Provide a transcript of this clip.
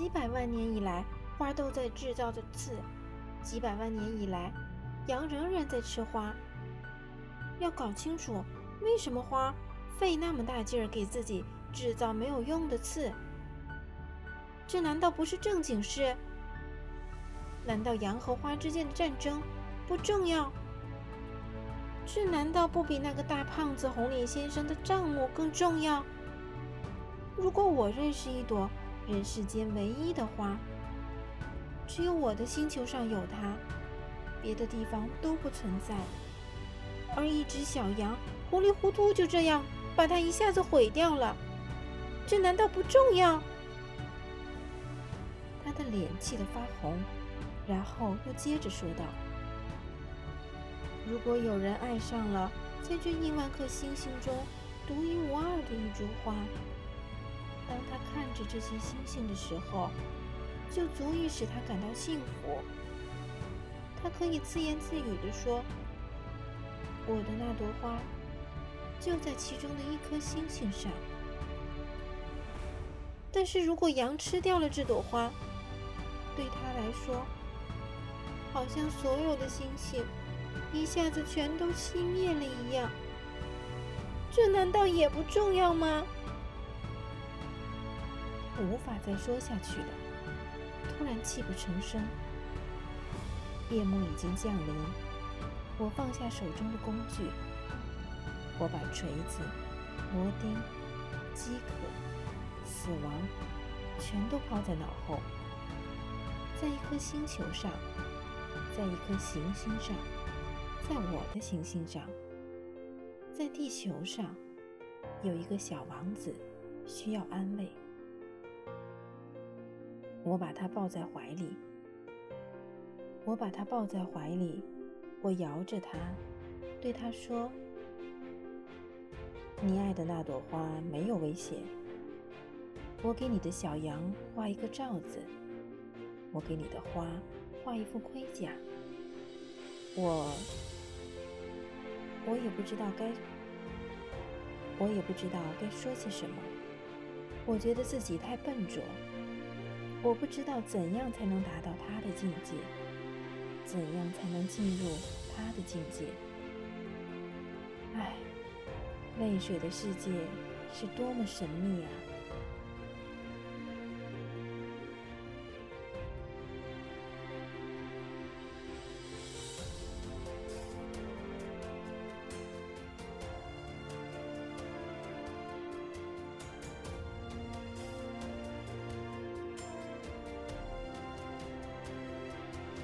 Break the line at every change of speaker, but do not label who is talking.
几百万年以来，花都在制造着刺；几百万年以来，羊仍然在吃花。要搞清楚为什么花费那么大劲儿给自己制造没有用的刺，这难道不是正经事？难道羊和花之间的战争不重要？这难道不比那个大胖子红脸先生的账目更重要？如果我认识一朵人世间唯一的花，只有我的星球上有它，别的地方都不存在，而一只小羊糊里糊涂就这样把它一下子毁掉了，这难道不重要？他的脸气得发红，然后又接着说道。如果有人爱上了在这亿万颗星星中独一无二的一株花，当他看着这些星星的时候，就足以使他感到幸福。他可以自言自语地说：“我的那朵花就在其中的一颗星星上。”但是如果羊吃掉了这朵花，对他来说，好像所有的星星。一下子全都熄灭了一样，这难道也不重要吗？无法再说下去了，突然泣不成声。夜幕已经降临，我放下手中的工具，我把锤子、螺钉、饥渴、死亡全都抛在脑后，在一颗星球上，在一颗行星上。在我的行星上，在地球上，有一个小王子需要安慰。我把它抱在怀里，我把它抱在怀里，我摇着它，对它说：“你爱的那朵花没有危险。我给你的小羊画一个罩子，我给你的花画一副盔甲。我。”我也不知道该，我也不知道该说些什么。我觉得自己太笨拙，我不知道怎样才能达到他的境界，怎样才能进入他的境界。唉，泪水的世界是多么神秘啊！